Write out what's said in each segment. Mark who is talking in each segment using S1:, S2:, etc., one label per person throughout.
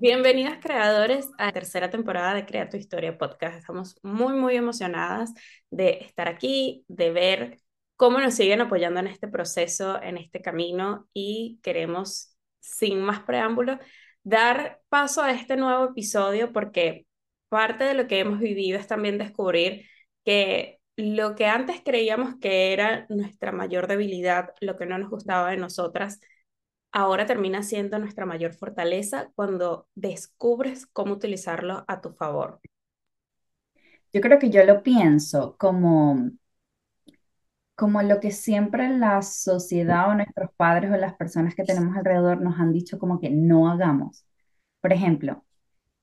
S1: Bienvenidas creadores a la tercera temporada de Crea tu Historia Podcast. Estamos muy, muy emocionadas de estar aquí, de ver cómo nos siguen apoyando en este proceso, en este camino y queremos, sin más preámbulos, dar paso a este nuevo episodio porque parte de lo que hemos vivido es también descubrir que lo que antes creíamos que era nuestra mayor debilidad, lo que no nos gustaba de nosotras, ahora termina siendo nuestra mayor fortaleza cuando descubres cómo utilizarlo a tu favor.
S2: Yo creo que yo lo pienso como, como lo que siempre la sociedad o nuestros padres o las personas que tenemos alrededor nos han dicho como que no hagamos. Por ejemplo,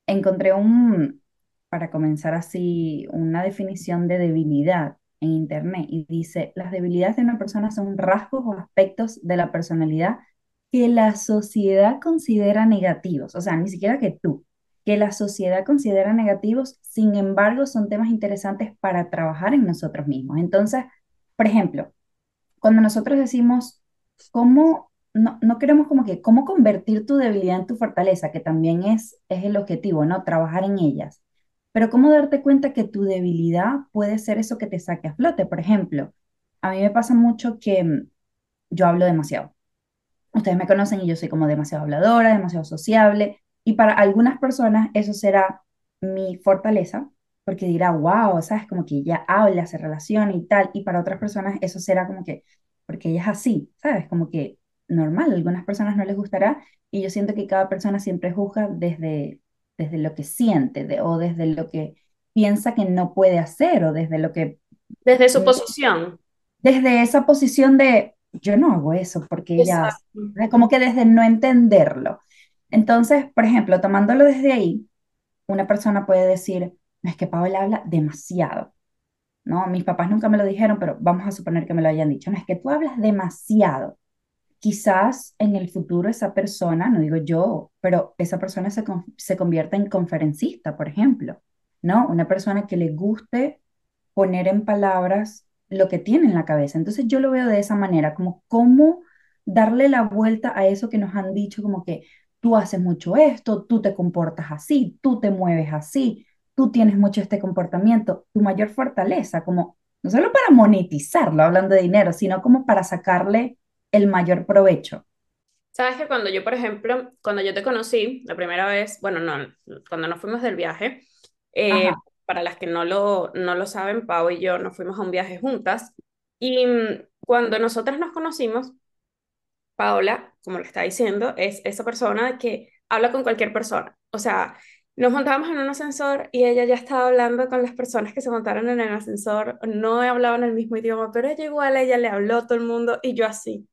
S2: encontré un, para comenzar así, una definición de debilidad en internet y dice, las debilidades de una persona son rasgos o aspectos de la personalidad que la sociedad considera negativos, o sea, ni siquiera que tú, que la sociedad considera negativos, sin embargo, son temas interesantes para trabajar en nosotros mismos. Entonces, por ejemplo, cuando nosotros decimos, ¿cómo, no, no queremos como que, cómo convertir tu debilidad en tu fortaleza, que también es, es el objetivo, ¿no? Trabajar en ellas. Pero ¿cómo darte cuenta que tu debilidad puede ser eso que te saque a flote? Por ejemplo, a mí me pasa mucho que mm, yo hablo demasiado. Ustedes me conocen y yo soy como demasiado habladora, demasiado sociable, y para algunas personas eso será mi fortaleza, porque dirá, wow, sabes, como que ella habla, se relaciona y tal, y para otras personas eso será como que, porque ella es así, sabes, como que normal, a algunas personas no les gustará, y yo siento que cada persona siempre juzga desde, desde lo que siente, de- o desde lo que piensa que no puede hacer, o desde lo que,
S1: Desde su posición.
S2: desde esa posición de, yo no hago eso porque ella, hace",
S1: Exacto.
S2: ¿sabes? como que desde no entenderlo. Entonces, por ejemplo, tomándolo desde ahí, una persona puede decir, no es que Paola habla demasiado, ¿no? Mis papás nunca me lo dijeron, pero vamos a suponer que me lo hayan dicho, no es que tú hablas demasiado. Quizás en el futuro esa persona, no digo yo, pero esa persona se, se convierta en conferencista, por ejemplo, ¿no? Una persona que le guste poner en palabras lo que tiene en la cabeza. Entonces yo lo veo de esa manera, como cómo darle la vuelta a eso que nos han dicho, como que tú haces mucho esto, tú te comportas así, tú te mueves así, tú tienes mucho este comportamiento, tu mayor fortaleza, como no solo para monetizarlo, hablando de dinero, sino como para sacarle el mayor provecho.
S1: Sabes que cuando yo, por ejemplo, cuando yo te conocí la primera vez, bueno, no, cuando nos fuimos del viaje, eh. Para las que no lo, no lo saben, Pau y yo nos fuimos a un viaje juntas y mm, cuando nosotras nos conocimos, Paola, como lo está diciendo, es esa persona que habla con cualquier persona. O sea, nos montábamos en un ascensor y ella ya estaba hablando con las personas que se montaron en el ascensor, no hablaban el mismo idioma, pero ella igual, ella le habló a todo el mundo y yo así,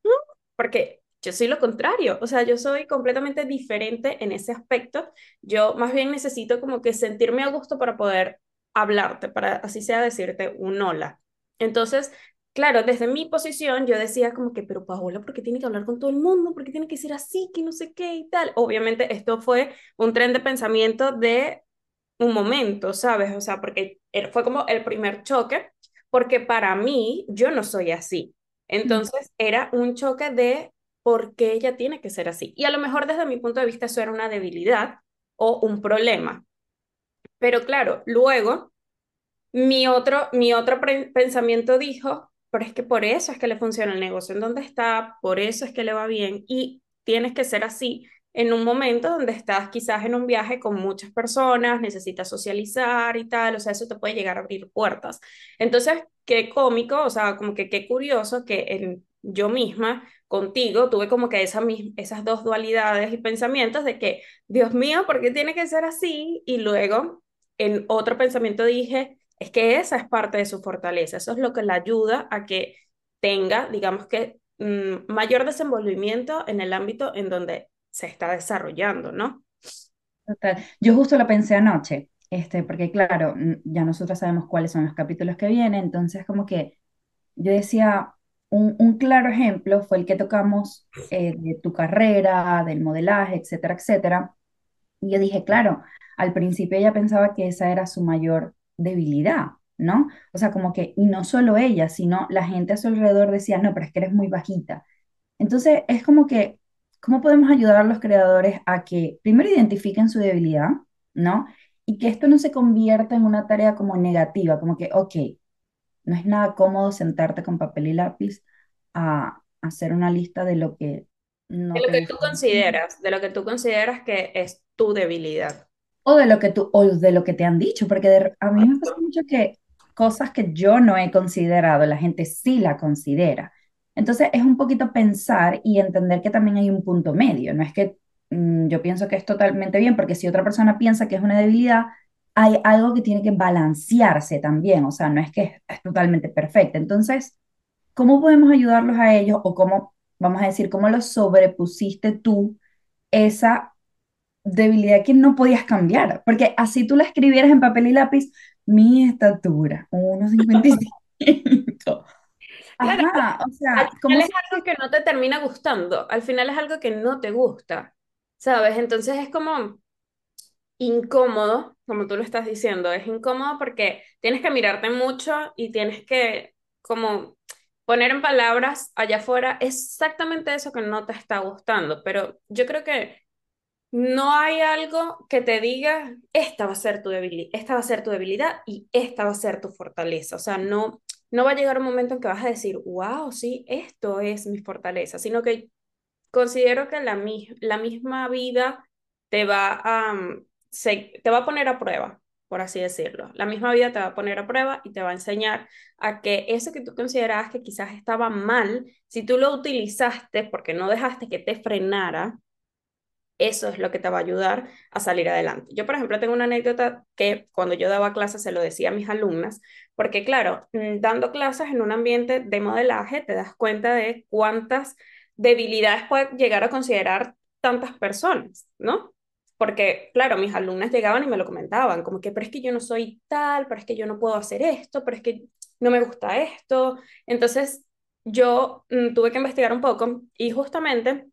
S1: porque yo soy lo contrario, o sea, yo soy completamente diferente en ese aspecto. Yo más bien necesito como que sentirme a gusto para poder hablarte, para así sea decirte un hola. Entonces, Claro, desde mi posición yo decía como que, pero Paola, ¿por qué tiene que hablar con todo el mundo? ¿Por qué tiene que ser así? Que no sé qué y tal. Obviamente esto fue un tren de pensamiento de un momento, ¿sabes? O sea, porque fue como el primer choque, porque para mí yo no soy así. Entonces era un choque de por qué ella tiene que ser así. Y a lo mejor desde mi punto de vista eso era una debilidad o un problema. Pero claro, luego mi otro, mi otro pensamiento dijo, pero es que por eso es que le funciona el negocio en donde está, por eso es que le va bien y tienes que ser así en un momento donde estás quizás en un viaje con muchas personas, necesitas socializar y tal, o sea, eso te puede llegar a abrir puertas. Entonces, qué cómico, o sea, como que qué curioso que en, yo misma contigo tuve como que esa, esas dos dualidades y pensamientos de que, Dios mío, ¿por qué tiene que ser así? Y luego en otro pensamiento dije, es que esa es parte de su fortaleza, eso es lo que le ayuda a que tenga, digamos que, mm, mayor desenvolvimiento en el ámbito en donde se está desarrollando, ¿no?
S2: Total. Yo justo lo pensé anoche, este, porque claro, ya nosotros sabemos cuáles son los capítulos que vienen, entonces como que yo decía, un, un claro ejemplo fue el que tocamos eh, de tu carrera, del modelaje, etcétera, etcétera. Y yo dije, claro, al principio ella pensaba que esa era su mayor debilidad, ¿no? O sea, como que, y no solo ella, sino la gente a su alrededor decía, no, pero es que eres muy bajita. Entonces, es como que ¿cómo podemos ayudar a los creadores a que primero identifiquen su debilidad, ¿no? Y que esto no se convierta en una tarea como negativa, como que, ok, no es nada cómodo sentarte con papel y lápiz a, hacer una lista de lo que
S1: De
S2: no
S1: lo
S2: te
S1: que tú consideras, de lo que tú consideras que es tu debilidad.
S2: O de lo que tú, o de lo que te han dicho, porque de- a mí me pasa mucho que cosas que yo no he considerado, la gente sí la considera. Entonces es un poquito pensar y entender que también hay un punto medio. No es que mm, yo pienso que es totalmente bien, porque si otra persona piensa que es una debilidad, hay algo que tiene que balancearse también. O sea, no es que es, es totalmente perfecto. Entonces, ¿cómo podemos ayudarlos a ellos o cómo, vamos a decir, cómo los sobrepusiste tú esa debilidad que no podías cambiar, porque así tú la escribieras en papel y lápiz, mi estatura, 1,55.
S1: Claro,
S2: Ajá, o
S1: al
S2: sea,
S1: final
S2: como
S1: es
S2: si...
S1: algo que no te termina gustando, al final es algo que no te gusta, ¿sabes? Entonces es como incómodo, como tú lo estás diciendo, es incómodo porque tienes que mirarte mucho y tienes que como poner en palabras allá afuera exactamente eso que no te está gustando, pero yo creo que no hay algo que te diga, esta va a ser tu debilidad, esta va a ser tu debilidad y esta va a ser tu fortaleza. O sea, no, no va a llegar un momento en que vas a decir, wow, sí, esto es mi fortaleza, sino que considero que la, la misma vida te va a, mm, se- te va a poner a prueba, por así decirlo. La misma vida te va a poner a prueba y te va a enseñar a que eso que tú considerabas que quizás estaba mal, si tú lo utilizaste porque no dejaste que te frenara, eso es lo que te va a ayudar a salir adelante. Yo, por ejemplo, tengo una anécdota que cuando yo daba clases se lo decía a mis alumnas, porque claro, mm, dando clases en un ambiente de modelaje te das cuenta de cuántas debilidades puede llegar a considerar tantas personas, ¿no? Porque, claro, mis alumnas llegaban y me lo comentaban, como que, pero es que yo no soy tal, pero es que yo no puedo hacer esto, pero es que no me gusta esto. Entonces, yo mm, tuve que investigar un poco y justamente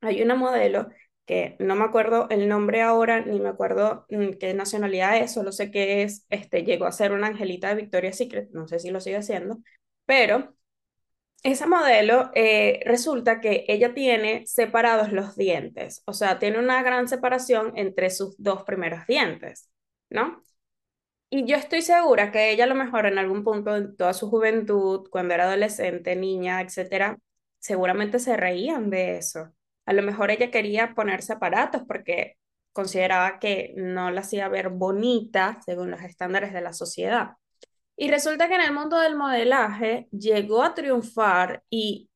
S1: hay una modelo que no me acuerdo el nombre ahora, ni me acuerdo mm, qué nacionalidad es, solo sé que es, este, llegó a ser una angelita de Victoria's Secret, no sé si lo sigue haciendo, pero esa modelo eh, resulta que ella tiene separados los dientes, o sea, tiene una gran separación entre sus dos primeros dientes, ¿no? Y yo estoy segura que ella a lo mejor en algún punto de toda su juventud, cuando era adolescente, niña, etcétera, seguramente se reían de eso. A lo mejor ella quería ponerse aparatos porque consideraba que no la hacía ver bonita según los estándares de la sociedad. Y resulta que en el mundo del modelaje llegó a triunfar y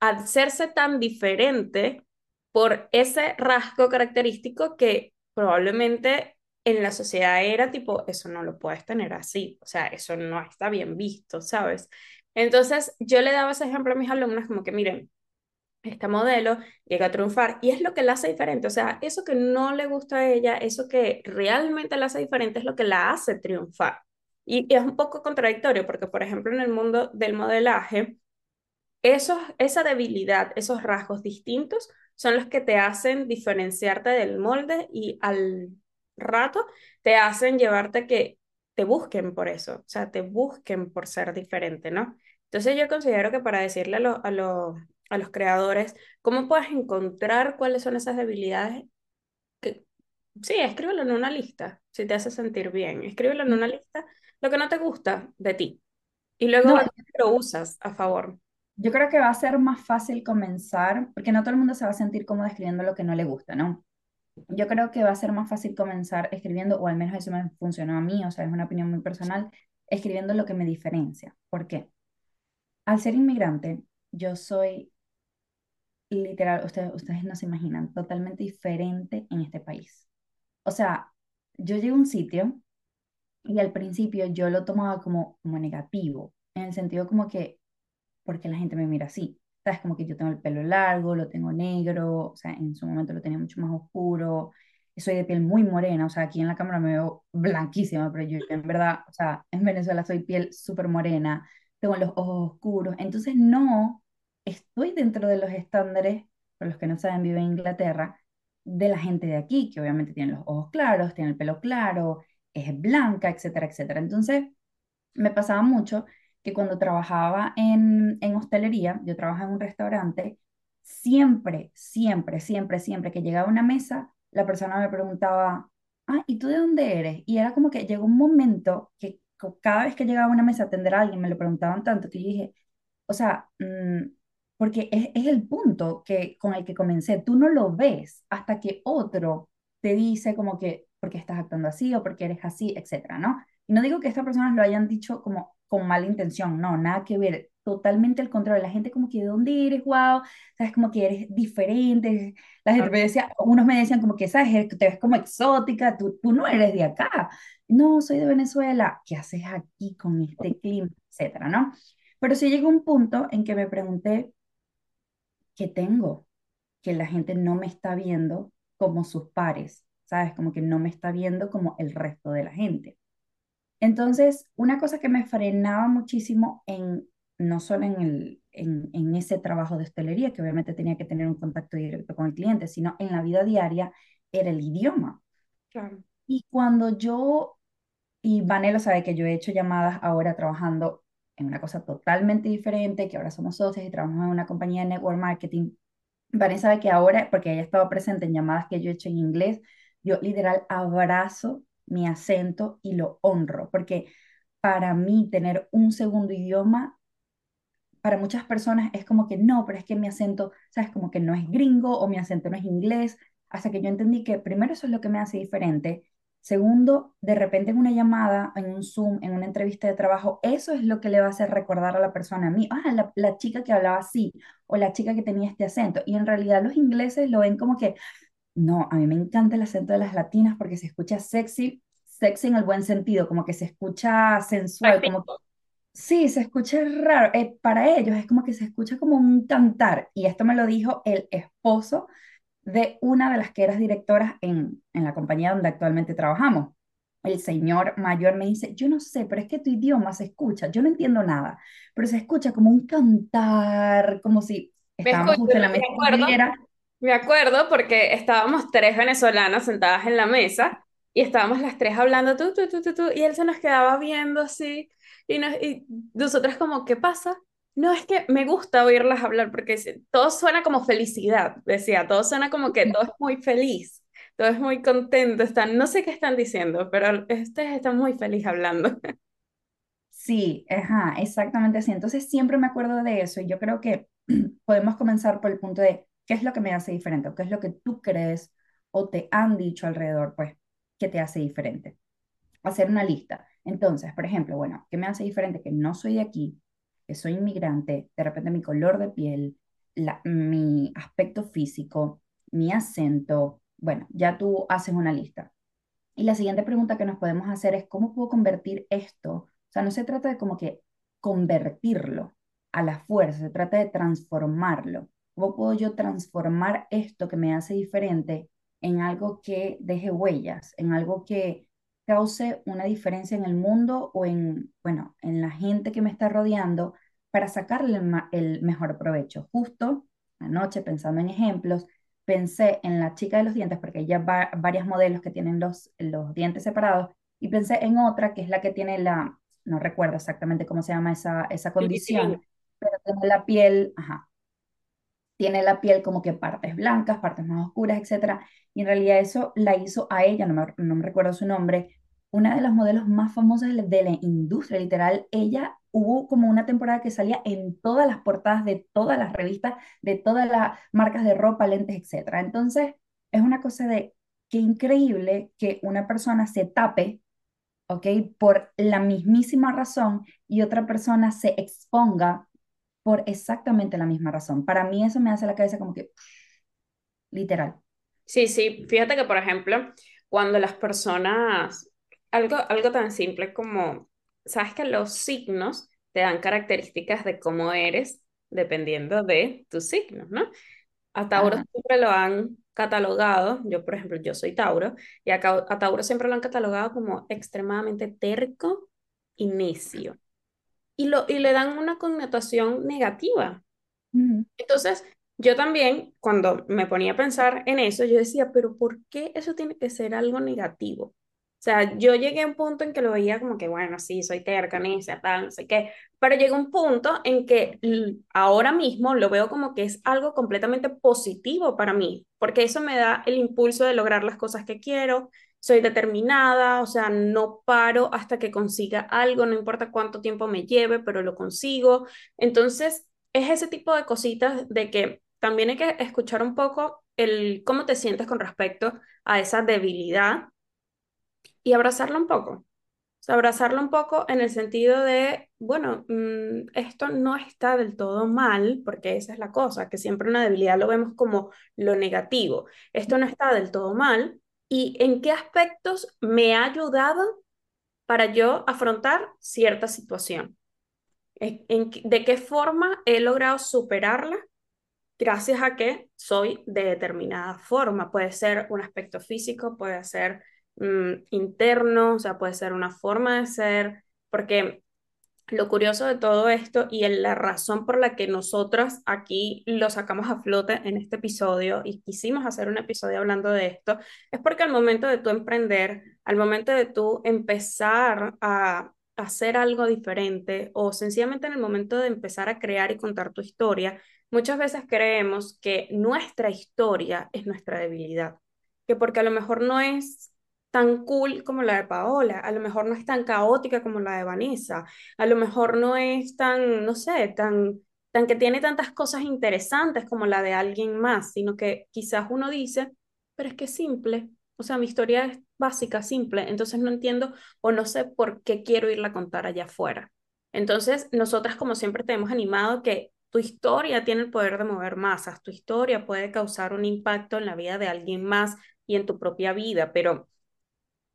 S1: a hacerse tan diferente por ese rasgo característico que probablemente en la sociedad era tipo, eso no lo puedes tener así, o sea, eso no está bien visto, ¿sabes? Entonces yo le daba ese ejemplo a mis alumnos como que miren, esta modelo llega a triunfar y es lo que la hace diferente, o sea, eso que no le gusta a ella, eso que realmente la hace diferente es lo que la hace triunfar. Y, es un poco contradictorio porque, por ejemplo, en el mundo del modelaje, esos, esa debilidad, esos rasgos distintos son los que te hacen diferenciarte del molde y al rato te hacen llevarte que te busquen por eso, o sea, te busquen por ser diferente, ¿no? Entonces yo considero que para decirle a, lo- a, lo- a los creadores cómo puedes encontrar cuáles son esas debilidades, que, sí, escríbelo en una lista, si te hace sentir bien, escríbelo en una lista, lo que no te gusta de ti, y luego
S2: No,
S1: lo usas a favor.
S2: yo creo que va a ser más fácil comenzar, porque no todo el mundo se va a sentir cómodo escribiendo lo que no le gusta, ¿no? Yo creo que va a ser más fácil comenzar escribiendo, o al menos eso me funcionó a mí, o sea, es una opinión muy personal, escribiendo lo que me diferencia. ¿Por qué? Al ser inmigrante, yo soy literal, ustedes, ustedes no se imaginan, totalmente diferente en este país. O sea, yo llego a un sitio y al principio yo lo tomaba como, como negativo, en el sentido como que, porque la gente me mira así. ¿Sabes? Como que yo tengo el pelo largo, lo tengo negro, o sea, en su momento lo tenía mucho más oscuro, soy de piel muy morena, o sea, aquí en la cámara me veo blanquísima, pero yo en verdad, o sea, en Venezuela soy piel súper morena, tengo los ojos oscuros, entonces no estoy dentro de los estándares, por los que no saben, vive en Inglaterra, de la gente de aquí, que obviamente tiene los ojos claros, tiene el pelo claro, es blanca, etcétera, etcétera. Entonces, me pasaba mucho que cuando trabajaba en, en hostelería, yo trabajaba en un restaurante, siempre, siempre, siempre, siempre que llegaba a una mesa, la persona me preguntaba, ah, ¿y tú de dónde eres? Y era como que llegó un momento que cada vez que llegaba a una mesa a atender a alguien, me lo preguntaban tanto que yo dije, o sea, mm, porque es, es el punto que, con el que comencé, tú no lo ves hasta que otro te dice como que, porque estás actuando así o porque eres así, etcétera, ¿no? Y no digo que estas personas lo hayan dicho como con mala intención, no, nada que ver, totalmente al contrario, la gente como que, ¿de dónde eres? Wow, sabes, como que eres diferente, la gente me decía, unos me decían como que, sabes, te ves como exótica, tú, tú no eres de acá, no, soy de Venezuela, ¿qué haces aquí con este clima? etcétera, ¿no? Pero sí llegó un punto en que me pregunté, ¿qué tengo? Que la gente no me está viendo como sus pares, ¿sabes? Como que no me está viendo como el resto de la gente. Entonces, una cosa que me frenaba muchísimo en, no solo en el, en, en ese trabajo de hostelería, que obviamente tenía que tener un contacto directo con el cliente, sino en la vida diaria, era el idioma.
S1: Claro.
S2: Y cuando yo, y Vanelo sabe que yo he hecho llamadas ahora trabajando en una cosa totalmente diferente, que ahora somos socios y trabajamos en una compañía de network marketing. Vanessa sabe que ahora, porque ella ha estado presente en llamadas que yo he hecho en inglés, yo literal abrazo mi acento y lo honro, porque para mí tener un segundo idioma, para muchas personas es como que no, pero es que mi acento, sabes, como que no es gringo o mi acento no es inglés, hasta que yo entendí que primero eso es lo que me hace diferente. Segundo, de repente en una llamada, en un Zoom, en una entrevista de trabajo, eso es lo que le va a hacer recordar a la persona a mí, ah, la, la chica que hablaba así o la chica que tenía este acento. Y en realidad los ingleses lo ven como que, no, a mí me encanta el acento de las latinas porque se escucha sexy, sexy en el buen sentido, como que se escucha sensual, como
S1: Activo.
S2: Sí, se escucha raro. Eh, para ellos es como que se escucha como un cantar. Y esto me lo dijo el esposo de una de las que eras directoras en, en la compañía donde actualmente trabajamos. El señor mayor me dice, yo no sé, pero es que tu idioma se escucha, yo no entiendo nada, pero se escucha como un cantar, como si estábamos justo en la
S1: Me
S2: mesa
S1: me acuerdo porque estábamos tres venezolanas sentadas en la mesa y estábamos las tres hablando tú, tú, tú, tú, tú, y él se nos quedaba viendo así y, nos, y nosotras como, ¿qué pasa? No, es que me gusta oírlas hablar porque todo suena como felicidad, decía, todo suena como que todo es muy feliz, todo es muy contento, están, no sé qué están diciendo, pero ustedes están muy feliz hablando.
S2: Sí, ajá, exactamente así. Entonces siempre me acuerdo de eso y yo creo que podemos comenzar por el punto de qué es lo que me hace diferente o qué es lo que tú crees o te han dicho alrededor, pues, que te hace diferente. Hacer una lista. Entonces, por ejemplo, bueno, ¿qué me hace diferente? Que no soy de aquí, que soy inmigrante, de repente mi color de piel, mi aspecto físico, mi acento. Bueno, ya tú haces una lista. Y la siguiente pregunta que nos podemos hacer es, ¿cómo puedo convertir esto? O sea, no se trata de como que convertirlo a la fuerza, se trata de transformarlo. ¿Cómo puedo yo transformar esto que me hace diferente en algo que deje huellas, en algo que cause una diferencia en el mundo o en, bueno, en la gente que me está rodeando para sacarle el, mejor provecho? Justo anoche, pensando en ejemplos, pensé en la chica de los dientes, porque hay ya va- varias modelos que tienen los, los dientes separados, y pensé en otra que es la que tiene la, no recuerdo exactamente cómo se llama esa, esa condición, pero tiene la piel, ajá, tiene la piel como que partes blancas, partes más oscuras, etcétera, y en realidad eso la hizo a ella, no me, recuerdo su nombre, una de las modelos más famosas de la, industria, literal, ella hubo como una temporada que salía en todas las portadas de todas las revistas, de todas las marcas de ropa, lentes, etcétera. Entonces, es una cosa de qué increíble que una persona se tape, ¿ok? Por la mismísima razón y otra persona se exponga por exactamente la misma razón. Para mí eso me hace la cabeza como que, literal.
S1: Sí, sí, fíjate que, por ejemplo, cuando las personas, algo, algo tan simple como, sabes que los signos te dan características de cómo eres dependiendo de tus signos, ¿no? A Tauro
S2: Ajá.
S1: siempre lo han catalogado, yo por ejemplo, yo soy Tauro, y a Tauro siempre lo han catalogado como extremadamente terco y necio, y, lo, y le dan una connotación negativa. Entonces, yo también, cuando me ponía a pensar en eso, yo decía, pero ¿por qué eso tiene que ser algo negativo? sea, yo llegué a un punto en que lo veía como que, bueno, sí, soy terca, necia, tal, no sé qué, pero llegó un punto en que ahora mismo lo veo como que es algo completamente positivo para mí, porque eso me da el impulso de lograr las cosas que quiero, soy determinada, o sea, no paro hasta que consiga algo, no importa cuánto tiempo me lleve, pero lo consigo. Entonces, es ese tipo de cositas de que también hay que escuchar un poco el cómo te sientes con respecto a esa debilidad y abrazarlo un poco. O sea, abrazarlo un poco en el sentido de, bueno, mm, esto no está del todo mal, porque esa es la cosa, que siempre una debilidad lo vemos como lo negativo. Esto no está del todo mal. ¿Y en qué aspectos me ha ayudado para yo afrontar cierta situación? ¿En, ¿De qué forma he logrado superarla gracias a que soy de determinada forma? Puede ser un aspecto físico, puede ser Mm, interno, o sea, puede ser una forma de ser, porque lo curioso de todo esto y la razón por la que nosotras aquí lo sacamos a flote en este episodio y quisimos hacer un episodio hablando de esto, es porque al momento de tú emprender, al momento de tú empezar a hacer algo diferente o sencillamente en el momento de empezar a crear y contar tu historia, muchas veces creemos que nuestra historia es nuestra debilidad, que porque a lo mejor no es tan cool como la de Paola, a lo mejor no es tan caótica como la de Vanessa, a lo mejor no es tan, no sé, tan, tan que tiene tantas cosas interesantes como la de alguien más, sino que quizás uno dice, pero es que es simple, o sea, mi historia es básica, simple, entonces no entiendo o no sé por qué quiero irla a contar allá afuera. Entonces, nosotras como siempre te hemos animado que tu historia tiene el poder de mover masas, tu historia puede causar un impacto en la vida de alguien más y en tu propia vida, pero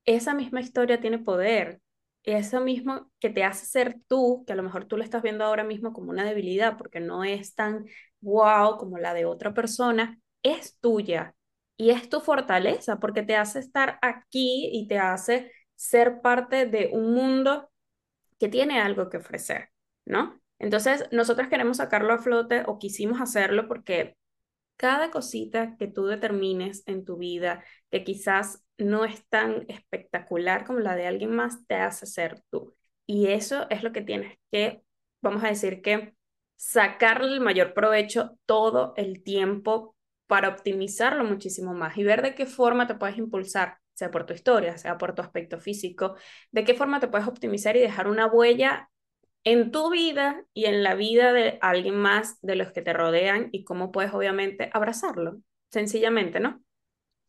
S1: esa misma historia tiene poder. Eso mismo que te hace ser tú, que a lo mejor tú lo estás viendo ahora mismo como una debilidad porque no es tan wow como la de otra persona, es tuya y es tu fortaleza porque te hace estar aquí y te hace ser parte de un mundo que tiene algo que ofrecer, ¿no? Entonces, nosotros queremos sacarlo a flote o quisimos hacerlo porque cada cosita que tú determines en tu vida, que quizás no es tan espectacular como la de alguien más, te hace ser tú. Y eso es lo que tienes que, vamos a decir que, sacarle el mayor provecho todo el tiempo para optimizarlo muchísimo más y ver de qué forma te puedes impulsar, sea por tu historia, sea por tu aspecto físico, de qué forma te puedes optimizar y dejar una huella en tu vida y en la vida de alguien más de los que te rodean y cómo puedes obviamente abrazarlo, sencillamente, ¿no?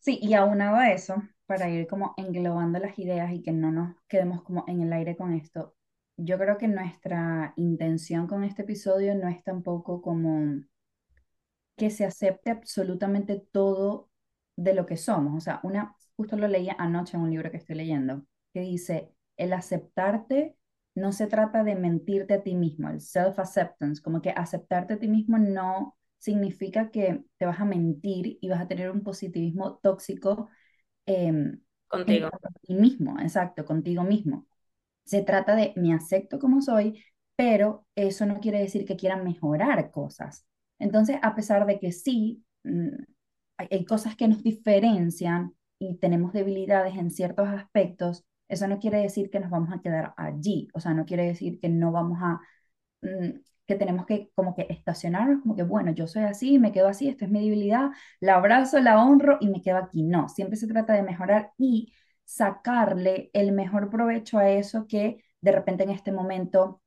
S2: Sí, y aunado a eso, para ir como englobando las ideas y que no nos quedemos como en el aire con esto, yo creo que nuestra intención con este episodio no es tampoco como que se acepte absolutamente todo de lo que somos. O sea, una, justo lo leía anoche en un libro que estoy leyendo, que dice, el aceptarte no se trata de mentirte a ti mismo, el self-acceptance, como que aceptarte a ti mismo no significa que te vas a mentir y vas a tener un positivismo tóxico eh,
S1: contigo.
S2: ti mismo, exacto, contigo mismo. Se trata de me acepto como soy, pero eso no quiere decir que quiera mejorar cosas. Entonces, a pesar de que sí, mm, hay cosas que nos diferencian y tenemos debilidades en ciertos aspectos, eso no quiere decir que nos vamos a quedar allí, o sea, no quiere decir que no vamos a, mm, que tenemos que como que estacionarnos, como que, bueno, yo soy así, me quedo así, esta es mi debilidad, la abrazo, la honro y me quedo aquí. No, siempre se trata de mejorar y sacarle el mejor provecho a eso que de repente en este momento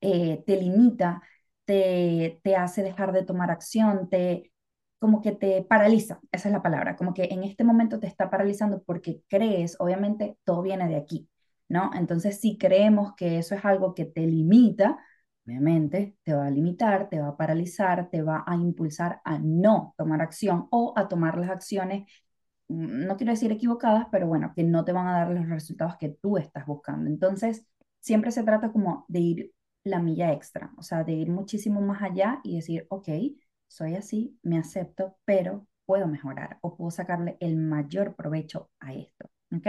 S2: eh, te limita, te, te hace dejar de tomar acción, te, como que te paraliza, esa es la palabra, como que en este momento te está paralizando porque crees, obviamente todo viene de aquí, ¿no? Entonces, si creemos que eso es algo que te limita, obviamente te va a limitar, te va a paralizar, te va a impulsar a no tomar acción o a tomar las acciones, mm, no quiero decir equivocadas, pero bueno, que no te van a dar los resultados que tú estás buscando. Entonces, siempre se trata como de ir la milla extra, o sea, de ir muchísimo más allá y decir, ok, soy así, me acepto, pero puedo mejorar o puedo sacarle el mayor provecho a esto. ¿Ok?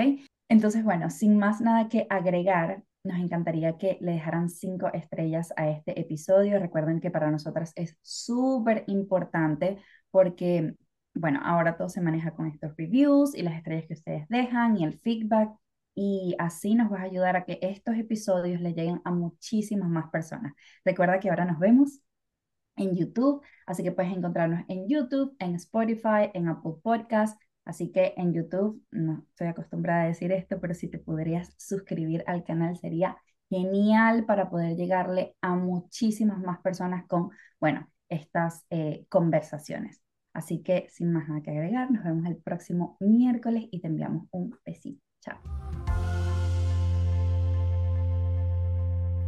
S2: Entonces, bueno, sin más nada que agregar, nos encantaría que le dejaran cinco estrellas a este episodio. Recuerden que para nosotras es súper importante porque, bueno, ahora todo se maneja con estos reviews y las estrellas que ustedes dejan y el feedback. y así nos vas a ayudar a que estos episodios le lleguen a muchísimas más personas. Recuerda que ahora nos vemos en YouTube, así que puedes encontrarnos en YouTube, en Spotify, en Apple Podcast. Así que en YouTube, no estoy acostumbrada a decir esto, pero si te podrías suscribir al canal sería genial para poder llegarle a muchísimas más personas con, bueno, estas eh, conversaciones. Así que sin más nada que agregar, nos vemos el próximo miércoles y te enviamos un besito. Chao.